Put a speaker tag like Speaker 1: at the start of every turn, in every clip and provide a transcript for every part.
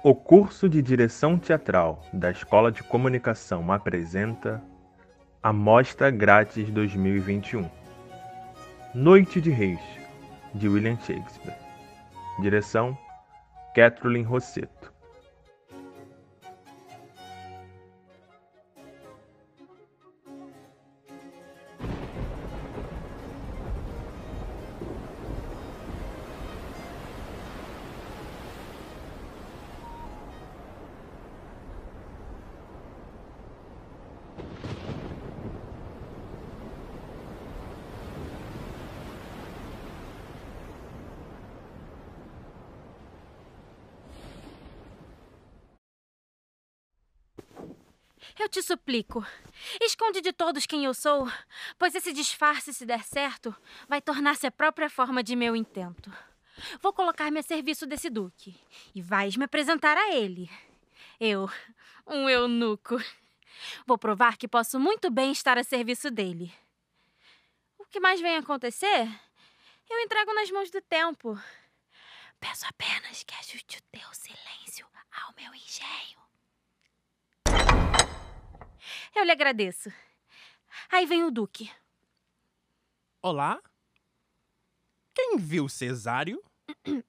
Speaker 1: O curso de Direção Teatral da Escola de Comunicação apresenta Amostra Grátis 2021 Noite de Reis, de William Shakespeare. Direção Kathleen Rosseto.
Speaker 2: Eu te suplico, esconde de todos quem eu sou, pois esse disfarce, se der certo, vai tornar-se a própria forma de meu intento. Vou colocar-me a serviço desse duque e vais me apresentar a ele. Eu, um eunuco. Vou provar que posso muito bem estar a serviço dele. O que mais vem acontecer? Eu entrego nas mãos do tempo. Peço apenas que ajuste o teu silêncio ao meu engenho. Eu lhe agradeço. Aí vem o Duque.
Speaker 3: Olá? Quem viu Cesário?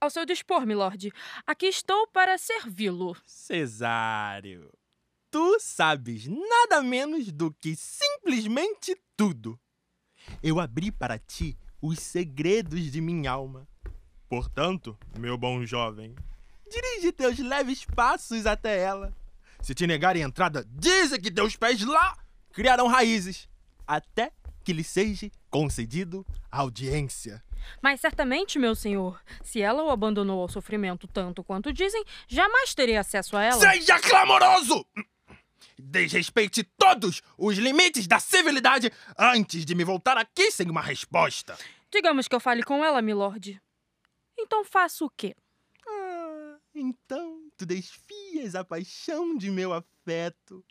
Speaker 4: Ao seu dispor, milord. Aqui estou para servi-lo.
Speaker 3: Cesário, tu sabes nada menos do que simplesmente tudo. Eu abri para ti os segredos de minha alma. Portanto, meu bom jovem, dirige teus leves passos até ela. Se te negarem entrada, dizem que teus pés lá criarão raízes, até que lhe seja concedido audiência.
Speaker 4: Mas certamente, meu senhor, se ela o abandonou ao sofrimento tanto quanto dizem, jamais terei acesso a ela.
Speaker 3: Seja clamoroso! Desrespeite todos os limites da civilidade antes de me voltar aqui sem uma resposta.
Speaker 4: Digamos que eu fale com ela, milord. Então faço o quê?
Speaker 3: Ah, então tu desfias a paixão de meu afeto.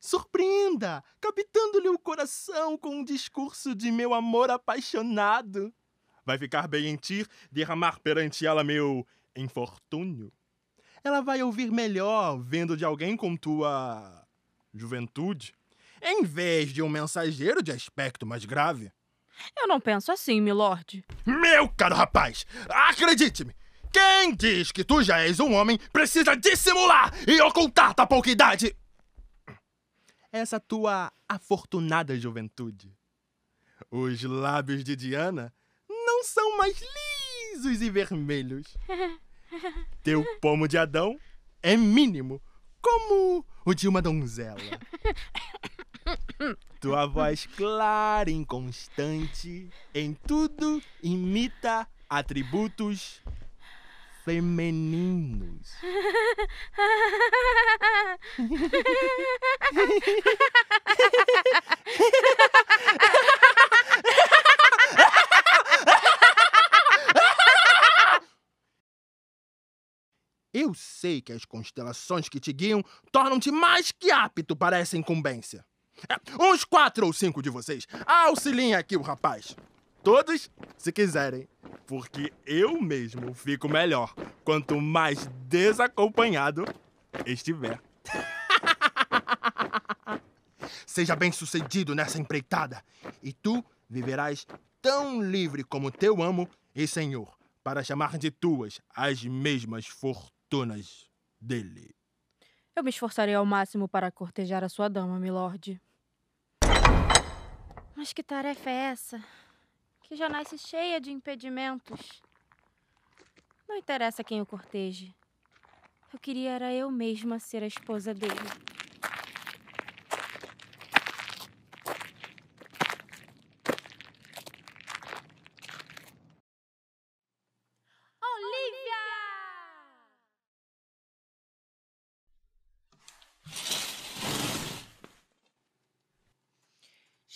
Speaker 3: Surpreenda, captando-lhe o coração com um discurso de meu amor apaixonado. Vai ficar bem em ti derramar perante ela meu infortúnio. Ela vai ouvir melhor vendo de alguém com tua juventude, em vez de um mensageiro de aspecto mais grave.
Speaker 4: Eu não penso assim, milord.
Speaker 3: Meu caro rapaz, acredite-me, quem diz que tu já és um homem precisa dissimular e ocultar tua pouca idade. Essa tua afortunada juventude. Os lábios de Diana não são mais lisos e vermelhos. Teu pomo de Adão é mínimo, como o de uma donzela. Tua voz clara e inconstante, em tudo imita atributos femininos. Eu sei que as constelações que te guiam tornam-te mais que apto para essa incumbência. É, uns quatro ou cinco de vocês, auxiliem aqui o rapaz. Todos, se quiserem, porque eu mesmo fico melhor quanto mais desacompanhado estiver. Seja bem sucedido nessa empreitada, e tu viverás tão livre como teu amo e senhor, para chamar de tuas as mesmas fortunas dele.
Speaker 4: Eu me esforçarei ao máximo para cortejar a sua dama, milord.
Speaker 2: Mas que tarefa é essa? Que já nasce cheia de impedimentos. Não interessa quem o corteje. Eu queria era eu mesma ser a esposa dele. Olivia!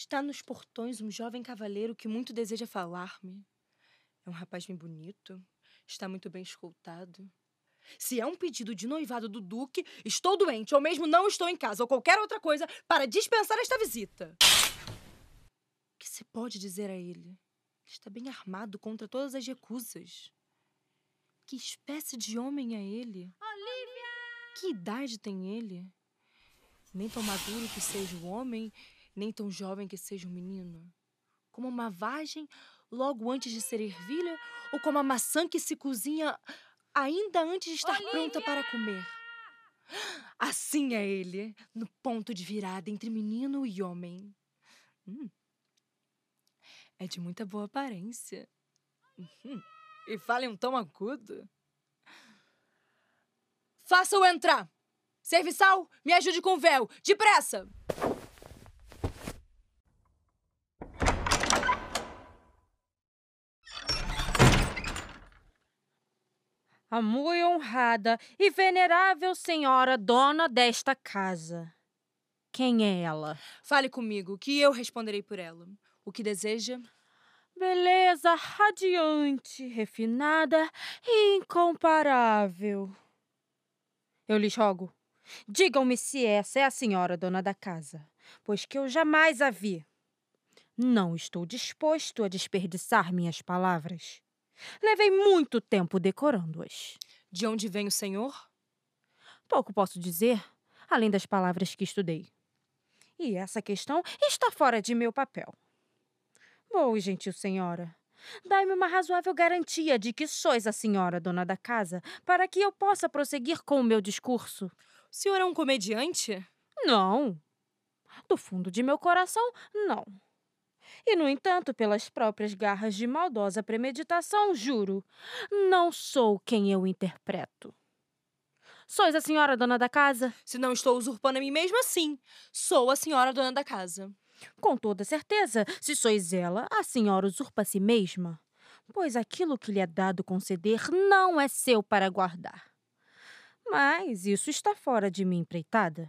Speaker 5: Está nos portões um jovem cavaleiro que muito deseja falar-me. É um rapaz bem bonito, está muito bem escoltado. Se é um pedido de noivado do Duque, estou doente, ou mesmo não estou em casa, ou qualquer outra coisa, para dispensar esta visita. O que se pode dizer a ele? Ele está bem armado contra todas as recusas. Que espécie de homem é ele?
Speaker 2: Olivia!
Speaker 5: Que idade tem ele? Nem tão maduro que seja o homem, nem tão jovem que seja o menino. Como uma vagem logo antes de ser ervilha, ou como a maçã que se cozinha ainda antes de estar
Speaker 2: Olivia!
Speaker 5: pronta para comer. Assim é ele, no ponto de virada entre menino e homem. Hum. É de muita boa aparência. Uhum. E fala em um tom agudo. Faça-o entrar! Serviçal, me ajude com o véu! Depressa!
Speaker 4: A muito honrada e venerável senhora dona desta casa. Quem é ela?
Speaker 5: Fale comigo, que eu responderei por ela. O que deseja?
Speaker 4: Beleza radiante, refinada e incomparável. Eu lhes rogo, digam-me se essa é a senhora dona da casa, pois que eu jamais a vi. Não estou disposto a desperdiçar minhas palavras. Levei muito tempo decorando-as.
Speaker 5: De onde vem o senhor?
Speaker 4: Pouco posso dizer, além das palavras que estudei. E essa questão está fora de meu papel. Boa, gentil senhora, dai-me uma razoável garantia de que sois a senhora dona da casa, para que eu possa prosseguir com o meu discurso.
Speaker 5: O senhor é um comediante?
Speaker 4: Não. Do fundo de meu coração, não. E, no entanto, pelas próprias garras de maldosa premeditação, juro, não sou quem eu interpreto. Sois a senhora dona da casa?
Speaker 5: Se não estou usurpando a mim mesma, sim. Sou a senhora dona da casa.
Speaker 4: Com toda certeza, se sois ela, a senhora usurpa a si mesma, pois aquilo que lhe é dado conceder não é seu para guardar. Mas isso está fora de minha empreitada.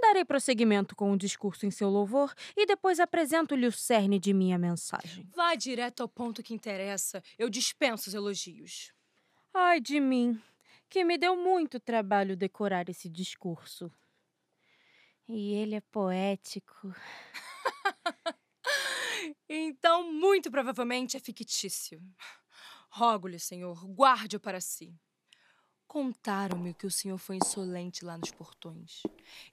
Speaker 4: Darei prosseguimento com o discurso em seu louvor e depois apresento-lhe o cerne de minha mensagem.
Speaker 5: Vá direto ao ponto que interessa. Eu dispenso os elogios.
Speaker 4: Ai de mim, que me deu muito trabalho decorar esse discurso. E ele é poético.
Speaker 5: Então, muito provavelmente é fictício. Rogo-lhe, senhor, guarde-o para si. Contaram-me que o senhor foi insolente lá nos portões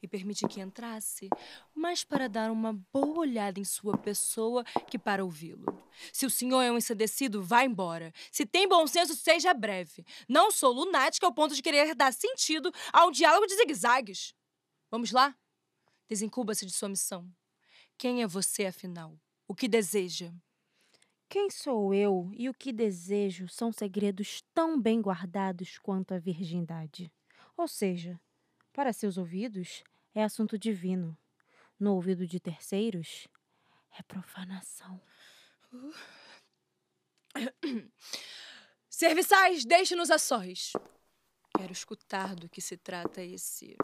Speaker 5: e permiti que entrasse, mais para dar uma boa olhada em sua pessoa que para ouvi-lo. Se o senhor é um ensandecido, vá embora. Se tem bom senso, seja breve. Não sou lunática ao ponto de querer dar sentido a um diálogo de zigue-zagues. Vamos lá? Desencuba-se de sua missão. Quem é você, afinal? O que deseja?
Speaker 4: Quem sou eu e o que desejo são segredos tão bem guardados quanto a virgindade. Ou seja, para seus ouvidos é assunto divino. No ouvido de terceiros é profanação.
Speaker 5: Serviçais, deixe-nos a sós. Quero escutar do que se trata esse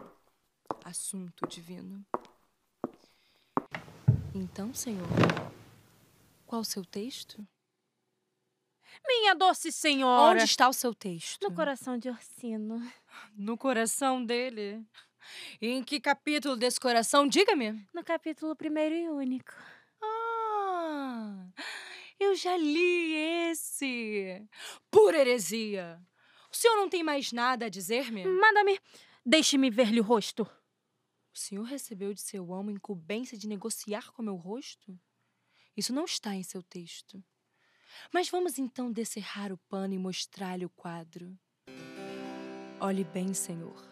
Speaker 5: assunto divino. Então, senhor, qual o seu texto?
Speaker 4: Minha doce senhora!
Speaker 5: Onde está o seu texto?
Speaker 4: No coração de Orsino.
Speaker 5: No coração dele. Em que capítulo desse coração? Diga-me.
Speaker 4: No capítulo primeiro e único.
Speaker 5: Ah, eu já li esse. Pura heresia. O senhor não tem mais nada a dizer-me?
Speaker 4: Manda-me. Deixe-me ver-lhe o rosto.
Speaker 5: O senhor recebeu de seu amo incumbência de negociar com meu rosto? Isso não está em seu texto. Mas vamos então descerrar o pano e mostrar-lhe o quadro. Olhe bem, senhor.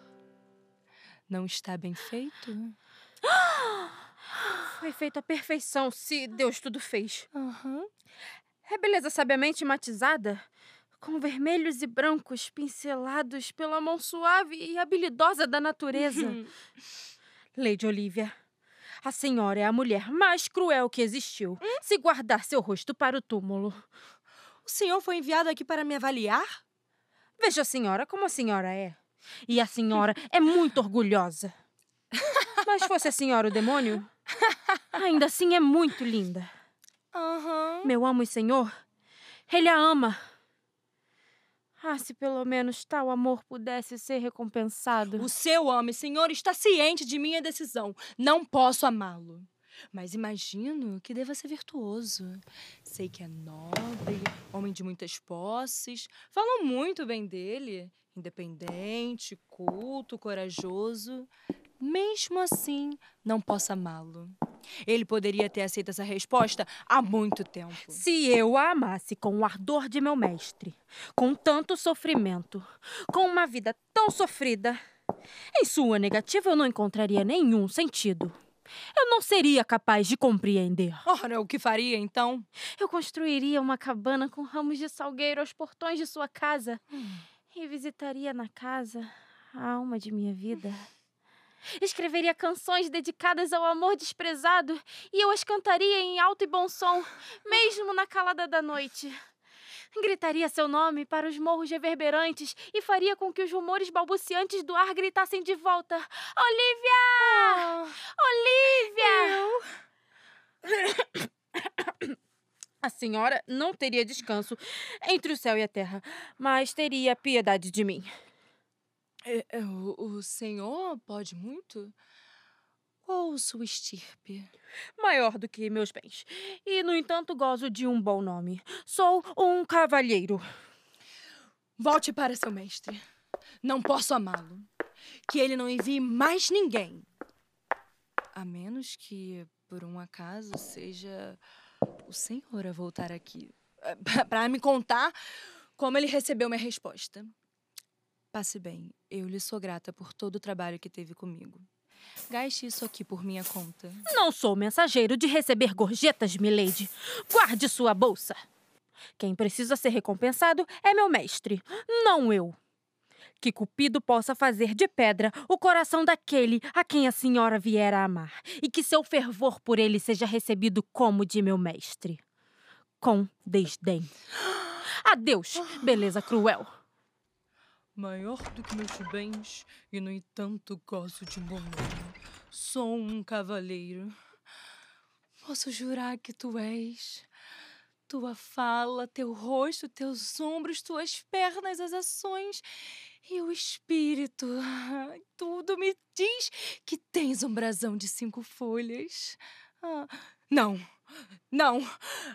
Speaker 5: Não está bem feito?
Speaker 4: Foi feito à perfeição, se Deus tudo fez.
Speaker 5: Aham.
Speaker 4: É beleza sabiamente matizada, com vermelhos e brancos pincelados pela mão suave e habilidosa da natureza. Lady Olivia, a senhora é a mulher mais cruel que existiu. Se guardar seu rosto para o túmulo.
Speaker 5: O senhor foi enviado aqui para me avaliar?
Speaker 4: Veja a senhora como a senhora é. E a senhora é muito orgulhosa. Mas fosse a senhora o demônio, ainda assim é muito linda.
Speaker 5: Aham.
Speaker 4: Meu amo e senhor, ele a ama. Ah, se pelo menos tal amor pudesse ser recompensado.
Speaker 5: O seu amo, senhor, está ciente de minha decisão. Não posso amá-lo. Mas imagino que deva ser virtuoso. Sei que é nobre, homem de muitas posses. Falam muito bem dele. Independente, culto, corajoso. Mesmo assim, não posso amá-lo. Ele poderia ter aceito essa resposta há muito tempo.
Speaker 6: Se eu a amasse com o ardor de meu mestre, com tanto sofrimento, com uma vida tão sofrida, em sua negativa eu não encontraria nenhum sentido. Eu não seria capaz de compreender.
Speaker 5: Ora, o que faria então?
Speaker 4: Eu construiria uma cabana com ramos de salgueiro aos portões de sua casa
Speaker 5: Hum.
Speaker 4: e visitaria na casa a alma de minha vida. Escreveria canções dedicadas ao amor desprezado e eu as cantaria em alto e bom som, mesmo na calada da noite. Gritaria seu nome para os morros reverberantes e faria com que os rumores balbuciantes do ar gritassem de volta: Olivia! Olivia!
Speaker 6: A senhora não teria descanso entre o céu e a terra, mas teria piedade de mim.
Speaker 5: É, é, o, o senhor pode muito? Qual sua estirpe?
Speaker 6: Maior do que meus bens. E, no entanto, gozo de um bom nome. Sou um cavalheiro.
Speaker 5: Volte para seu mestre. Não posso amá-lo. Que ele não envie mais ninguém. A menos que, por um acaso, seja o senhor a voltar aqui. Para me contar como ele recebeu minha resposta. Passe bem, eu lhe sou grata por todo o trabalho que teve comigo. Gaste isso aqui por minha conta.
Speaker 6: Não sou mensageiro de receber gorjetas, milady. Guarde sua bolsa. Quem precisa ser recompensado é meu mestre, não eu. Que Cupido possa fazer de pedra o coração daquele a quem a senhora vier a amar, e que seu fervor por ele seja recebido como de meu mestre. Com desdém. Adeus, beleza cruel.
Speaker 5: Maior do que meus bens, e no entanto gozo de nome. Sou um cavaleiro. Posso jurar que tu és. Tua fala, teu rosto, teus ombros, tuas pernas, as ações e o espírito. Tudo me diz que tens um brasão de cinco folhas. Ah, não, não,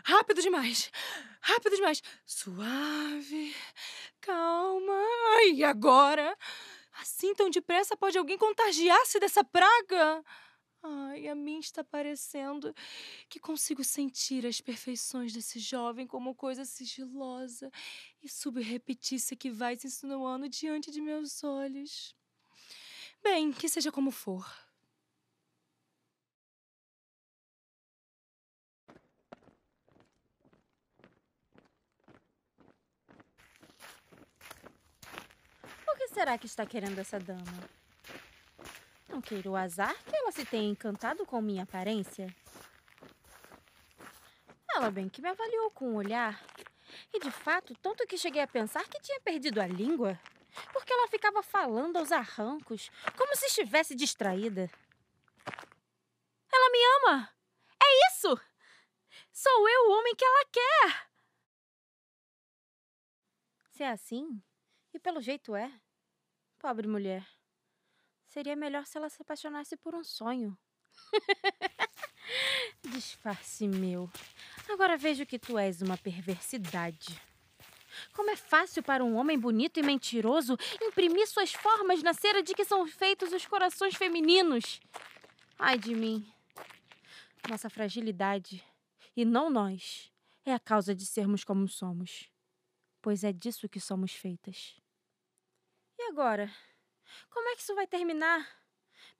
Speaker 5: rápido demais, rápido demais. Suave, calma. E agora? Assim tão depressa pode alguém contagiar-se dessa praga? Ai, a mim está parecendo que consigo sentir as perfeições desse jovem como coisa sigilosa e subreptícia que vai se insinuando diante de meus olhos. Bem, que seja como for.
Speaker 4: Será que está querendo essa dama? Não queira o azar que ela se tenha encantado com minha aparência. Ela bem que me avaliou com o olhar. E de fato, tanto que cheguei a pensar que tinha perdido a língua. Porque ela ficava falando aos arrancos, como se estivesse distraída. Ela me ama! É isso! Sou eu o homem que ela quer! Se é assim, e pelo jeito é, pobre mulher. Seria melhor se ela se apaixonasse por um sonho. Disfarce meu. Agora vejo que tu és uma perversidade. Como é fácil para um homem bonito e mentiroso imprimir suas formas na cera de que são feitos os corações femininos. Ai de mim. Nossa fragilidade, e não nós, é a causa de sermos como somos. Pois é disso que somos feitas. E agora? Como é que isso vai terminar?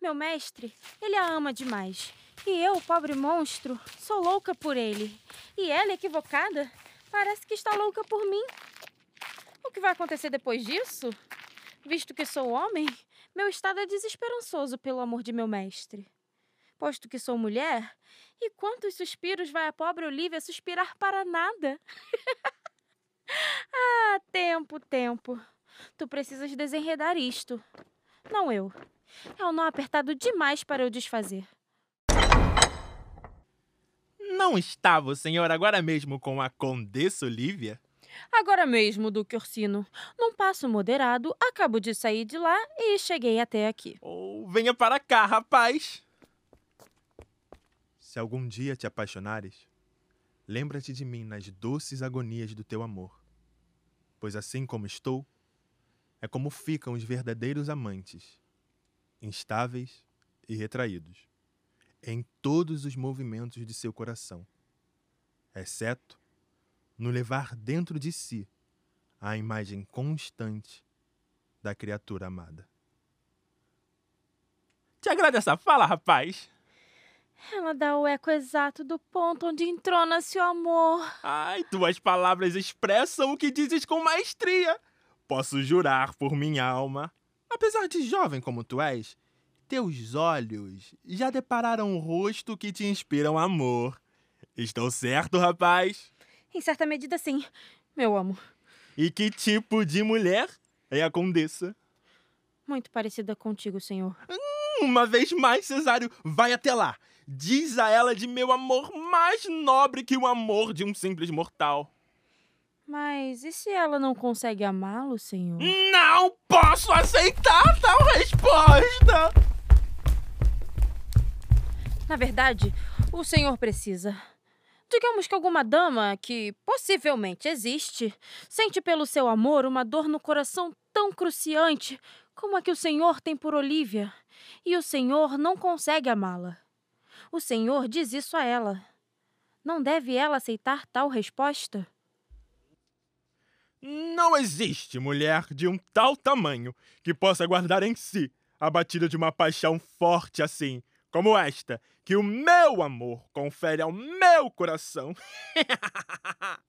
Speaker 4: Meu mestre, ele a ama demais. E eu, pobre monstro, sou louca por ele. E ela, equivocada, parece que está louca por mim. O que vai acontecer depois disso? Visto que sou homem, meu estado é desesperançoso pelo amor de meu mestre. Posto que sou mulher, e quantos suspiros vai a pobre Olivia suspirar para nada? ah, tempo, tempo. Tu precisas desenredar isto. Não eu. É um nó apertado demais para eu desfazer.
Speaker 3: Não estava o senhor agora mesmo com a Condessa Olivia?
Speaker 6: Agora mesmo, Duque Orsino, num passo moderado, acabo de sair de lá e cheguei até aqui.
Speaker 3: Ou venha para cá, rapaz! Se algum dia te apaixonares, lembra-te de mim nas doces agonias do teu amor. Pois assim como estou, é como ficam os verdadeiros amantes, instáveis e retraídos, em todos os movimentos de seu coração, exceto no levar dentro de si a imagem constante da criatura amada. Te agrada essa fala, rapaz?
Speaker 4: Ela dá o eco exato do ponto onde entrona seu amor.
Speaker 3: Ai, tuas palavras expressam o que dizes com maestria. Posso jurar por minha alma. Apesar de jovem como tu és, teus olhos já depararam o rosto que te inspiram amor. Estou certo, rapaz?
Speaker 4: Em certa medida, sim, meu amo.
Speaker 3: E que tipo de mulher é a condessa?
Speaker 4: Muito parecida contigo, senhor.
Speaker 3: Uma vez mais, Cesário, vai até lá. Diz a ela de meu amor mais nobre que o amor de um simples mortal.
Speaker 4: Mas e se ela não consegue amá-lo, senhor?
Speaker 3: Não posso aceitar tal resposta!
Speaker 4: Na verdade, o senhor precisa. Digamos que alguma dama, que possivelmente existe, sente pelo seu amor uma dor no coração tão cruciante como a que o senhor tem por Olivia, e o senhor não consegue amá-la. O senhor diz isso a ela. Não deve ela aceitar tal resposta?
Speaker 3: Não existe mulher de um tal tamanho que possa guardar em si a batida de uma paixão forte assim, como esta, que o meu amor confere ao meu coração.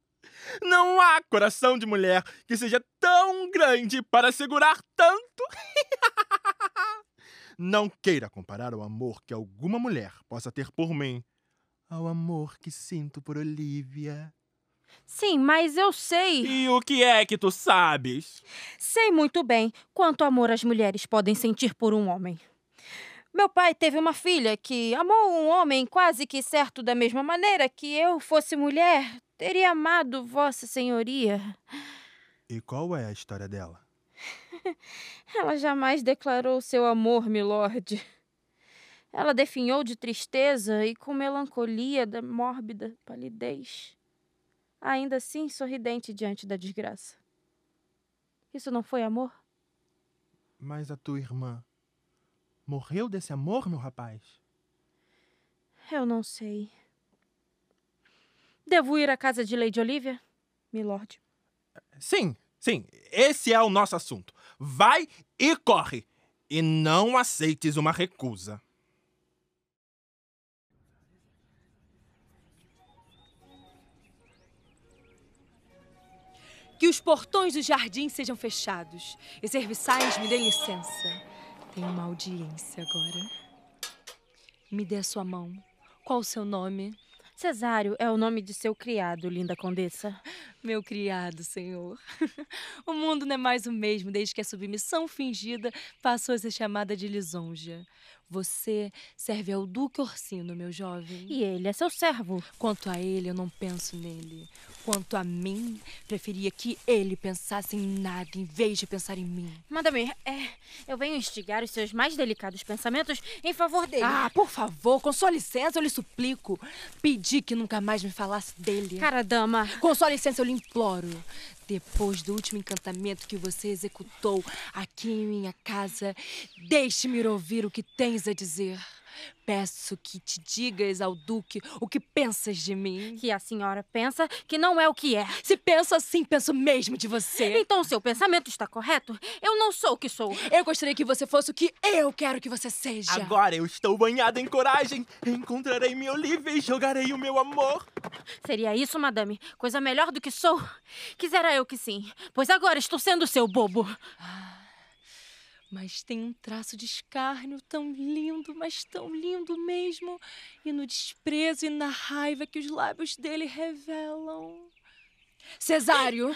Speaker 3: Não há coração de mulher que seja tão grande para segurar tanto. Não queira comparar o amor que alguma mulher possa ter por mim ao amor que sinto por Olivia.
Speaker 4: Sim, mas eu sei.
Speaker 3: E o que é que tu sabes?
Speaker 4: Sei muito bem quanto amor as mulheres podem sentir por um homem. Meu pai teve uma filha que amou um homem quase que certo da mesma maneira que eu fosse mulher, teria amado Vossa Senhoria.
Speaker 3: E qual é a história dela?
Speaker 4: Ela jamais declarou seu amor, milord. Ela definhou de tristeza e com melancolia da mórbida palidez. Ainda assim sorridente diante da desgraça. Isso não foi amor?
Speaker 3: Mas a tua irmã morreu desse amor, meu rapaz?
Speaker 4: Eu não sei. Devo ir à casa de Lady Olivia, milord?
Speaker 3: Sim, sim. Esse é o nosso assunto. Vai e corre. E não aceites uma recusa.
Speaker 5: Que os portões do jardim sejam fechados. E serviçais me dêem licença. Tenho uma audiência agora. Me dê a sua mão. Qual o seu nome?
Speaker 4: Cesário é o nome de seu criado, linda condessa.
Speaker 5: Meu criado, senhor. o mundo não é mais o mesmo desde que a submissão fingida passou a ser chamada de lisonja. Você serve ao Duque Orsino, meu jovem.
Speaker 4: E ele é seu servo.
Speaker 5: Quanto a ele, eu não penso nele. Quanto a mim, preferia que ele pensasse em nada em vez de pensar em mim.
Speaker 4: Madame, é, eu venho instigar os seus mais delicados pensamentos em favor dele.
Speaker 5: Ah, por favor, com sua licença, eu lhe suplico. Pedi que nunca mais me falasse dele.
Speaker 4: Cara, dama.
Speaker 5: Com sua licença, eu lhe imploro. Depois do último encantamento que você executou aqui em minha casa, deixe-me ouvir o que tens a dizer. Peço que te digas ao Duque o que pensas de mim.
Speaker 4: Que a senhora pensa que não é o que é.
Speaker 5: Se penso assim, penso mesmo de você.
Speaker 4: Então seu pensamento está correto? Eu não sou o que sou.
Speaker 5: Eu gostaria que você fosse o que eu quero que você seja.
Speaker 3: Agora eu estou banhada em coragem. Encontrarei minha Olivia e jogarei o meu amor.
Speaker 4: Seria isso, madame? Coisa melhor do que sou? Quisera eu que sim, pois agora estou sendo seu bobo.
Speaker 5: Ah, mas tem um traço de escárnio tão lindo, mas tão lindo mesmo, e no desprezo e na raiva que os lábios dele revelam. Cesário,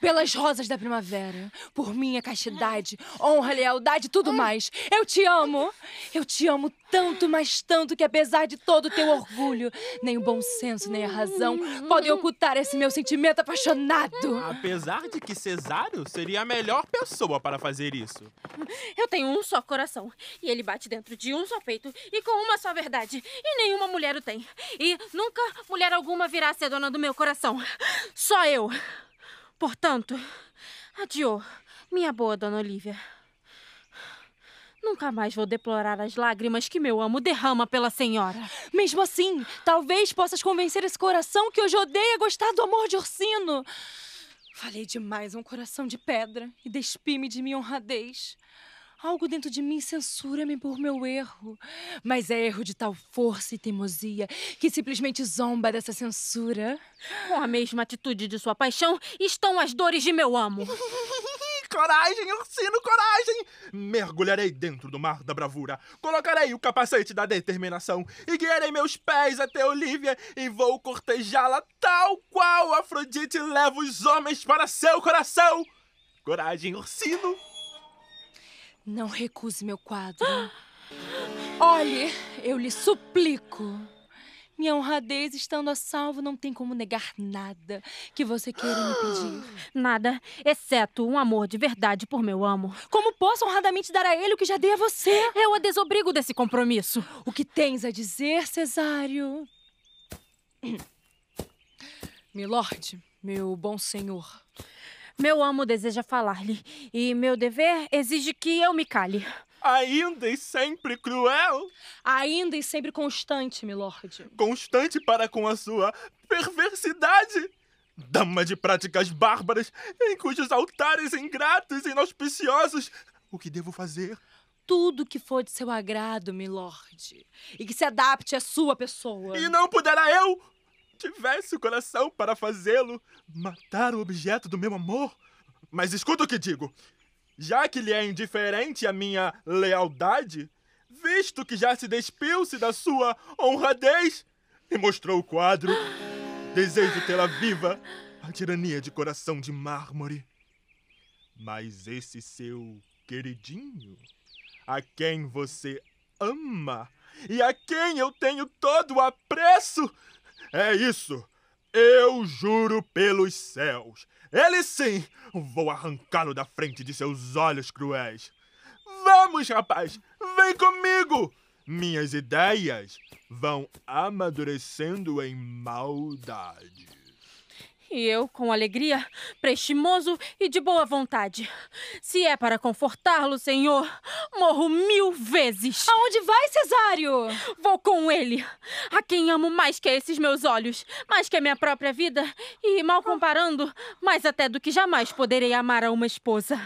Speaker 5: pelas rosas da primavera, por minha castidade, honra, lealdade e tudo mais, eu te amo. Eu te amo tanto, mas tanto que apesar de todo o teu orgulho, nem o bom senso, nem a razão podem ocultar esse meu sentimento apaixonado.
Speaker 3: Apesar de que Cesário seria a melhor pessoa para fazer isso.
Speaker 4: Eu tenho um só coração, e ele bate dentro de um só peito e com uma só verdade, e nenhuma mulher o tem. E nunca mulher alguma virá a ser dona do meu coração. Só eu. Portanto, adiô, Minha boa dona Olivia. Nunca mais vou deplorar as lágrimas que meu amo derrama pela senhora.
Speaker 5: Mesmo assim, talvez possas convencer esse coração que hoje odeia gostar do amor de Ursino. Falei demais a um coração de pedra e despi-me de minha honradez. Algo dentro de mim censura-me por meu erro. Mas é erro de tal força e teimosia que simplesmente zomba dessa censura.
Speaker 4: Com a mesma atitude de sua paixão estão as dores de meu amo.
Speaker 3: Coragem, Ursino, coragem! Mergulharei dentro do mar da bravura, colocarei o capacete da determinação e guiarei meus pés até Olivia e vou cortejá-la tal qual Afrodite leva os homens para seu coração! Coragem, Ursino!
Speaker 5: Não recuse meu quadro. Olhe, eu lhe suplico. Minha honradez estando a salvo, não tem como negar nada que você queira me pedir.
Speaker 4: Nada, exceto um amor de verdade por meu amo.
Speaker 5: Como posso honradamente dar a ele o que já dei a você?
Speaker 4: Eu a desobrigo desse compromisso.
Speaker 5: O que tens a dizer, Cesário? Milord, meu bom senhor.
Speaker 4: Meu amo deseja falar-lhe, e meu dever exige que eu me cale.
Speaker 3: Ainda e sempre cruel?
Speaker 5: Ainda e sempre constante, milord.
Speaker 3: Constante para com a sua perversidade? Dama de práticas bárbaras, em cujos altares ingratos e inauspiciosos, o que devo fazer?
Speaker 5: Tudo que for de seu agrado, milord. E que se adapte à sua pessoa.
Speaker 3: E não puderá eu, tivesse o coração para fazê-lo, matar o objeto do meu amor? Mas escuta o que digo. Já que lhe é indiferente a minha lealdade, visto que já se despiu-se da sua honradez e mostrou o quadro, desejo tê-la viva, a tirania de coração de mármore. Mas esse seu queridinho, a quem você ama e a quem eu tenho todo o apreço, é isso. Eu juro pelos céus. Ele sim, vou arrancá-lo da frente de seus olhos cruéis. Vamos, rapaz, vem comigo. Minhas ideias vão amadurecendo em maldade.
Speaker 4: E eu, com alegria, prestimoso e de boa vontade. Se é para confortá-lo, senhor, morro mil vezes.
Speaker 5: Aonde vai, Cesário?
Speaker 4: Vou com ele, a quem amo mais que esses meus olhos, mais que a minha própria vida, e, mal comparando, mais até do que jamais poderei amar a uma esposa.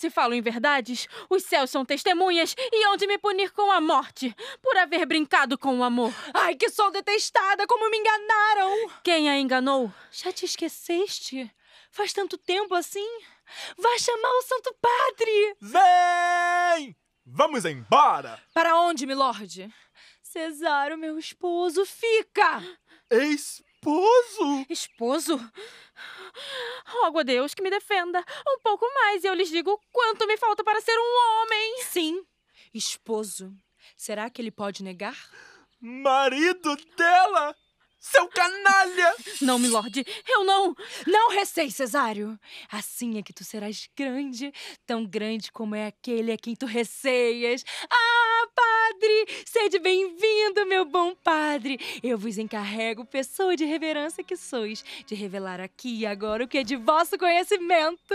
Speaker 4: Se falo em verdades, os céus são testemunhas e hão de me punir com a morte, por haver brincado com o amor.
Speaker 5: Ai, que sou detestada! Como me enganaram!
Speaker 4: Quem a enganou?
Speaker 5: Já te esqueceste? Faz tanto tempo assim? Vá chamar o Santo Padre!
Speaker 3: Vem! Vamos embora!
Speaker 5: Para onde, milord? Cesário, meu esposo, fica!
Speaker 3: Esposo?
Speaker 4: Esposo? Rogo a Deus que me defenda um pouco mais e eu lhes digo quanto me falta para ser um homem.
Speaker 5: Sim, esposo. Será que ele pode negar?
Speaker 3: Marido dela! Seu canalha!
Speaker 4: Não, milord, eu não.
Speaker 5: Não receie, Cesário. Assim é que tu serás grande, tão grande como é aquele a quem tu receias. Ah, padre! Sede bem-vindo, meu bom padre. Eu vos encarrego, pessoa de reverência que sois, de revelar aqui e agora o que é de vosso conhecimento.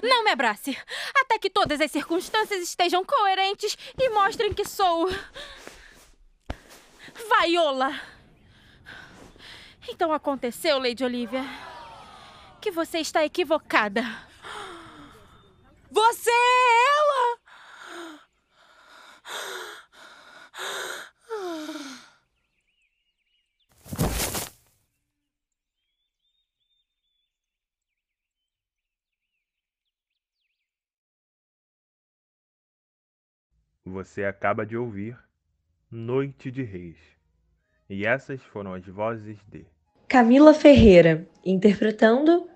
Speaker 4: Não me abrace, até que todas as circunstâncias estejam coerentes e mostrem que sou. Vaiola! Então aconteceu, Lady Olivia, que você está equivocada.
Speaker 5: Você é ela!
Speaker 1: Você acaba de ouvir Noite de Reis. E essas foram as vozes de
Speaker 7: Camila Ferreira, interpretando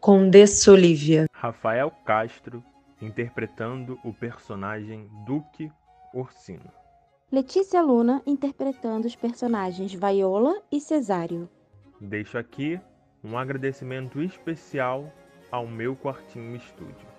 Speaker 7: Condessa Olivia.
Speaker 1: Rafael Castro, interpretando o personagem Duque Orsino.
Speaker 8: Letícia Luna, interpretando os personagens Vaiola e Cesário.
Speaker 1: Deixo aqui um agradecimento especial ao meu quartinho estúdio.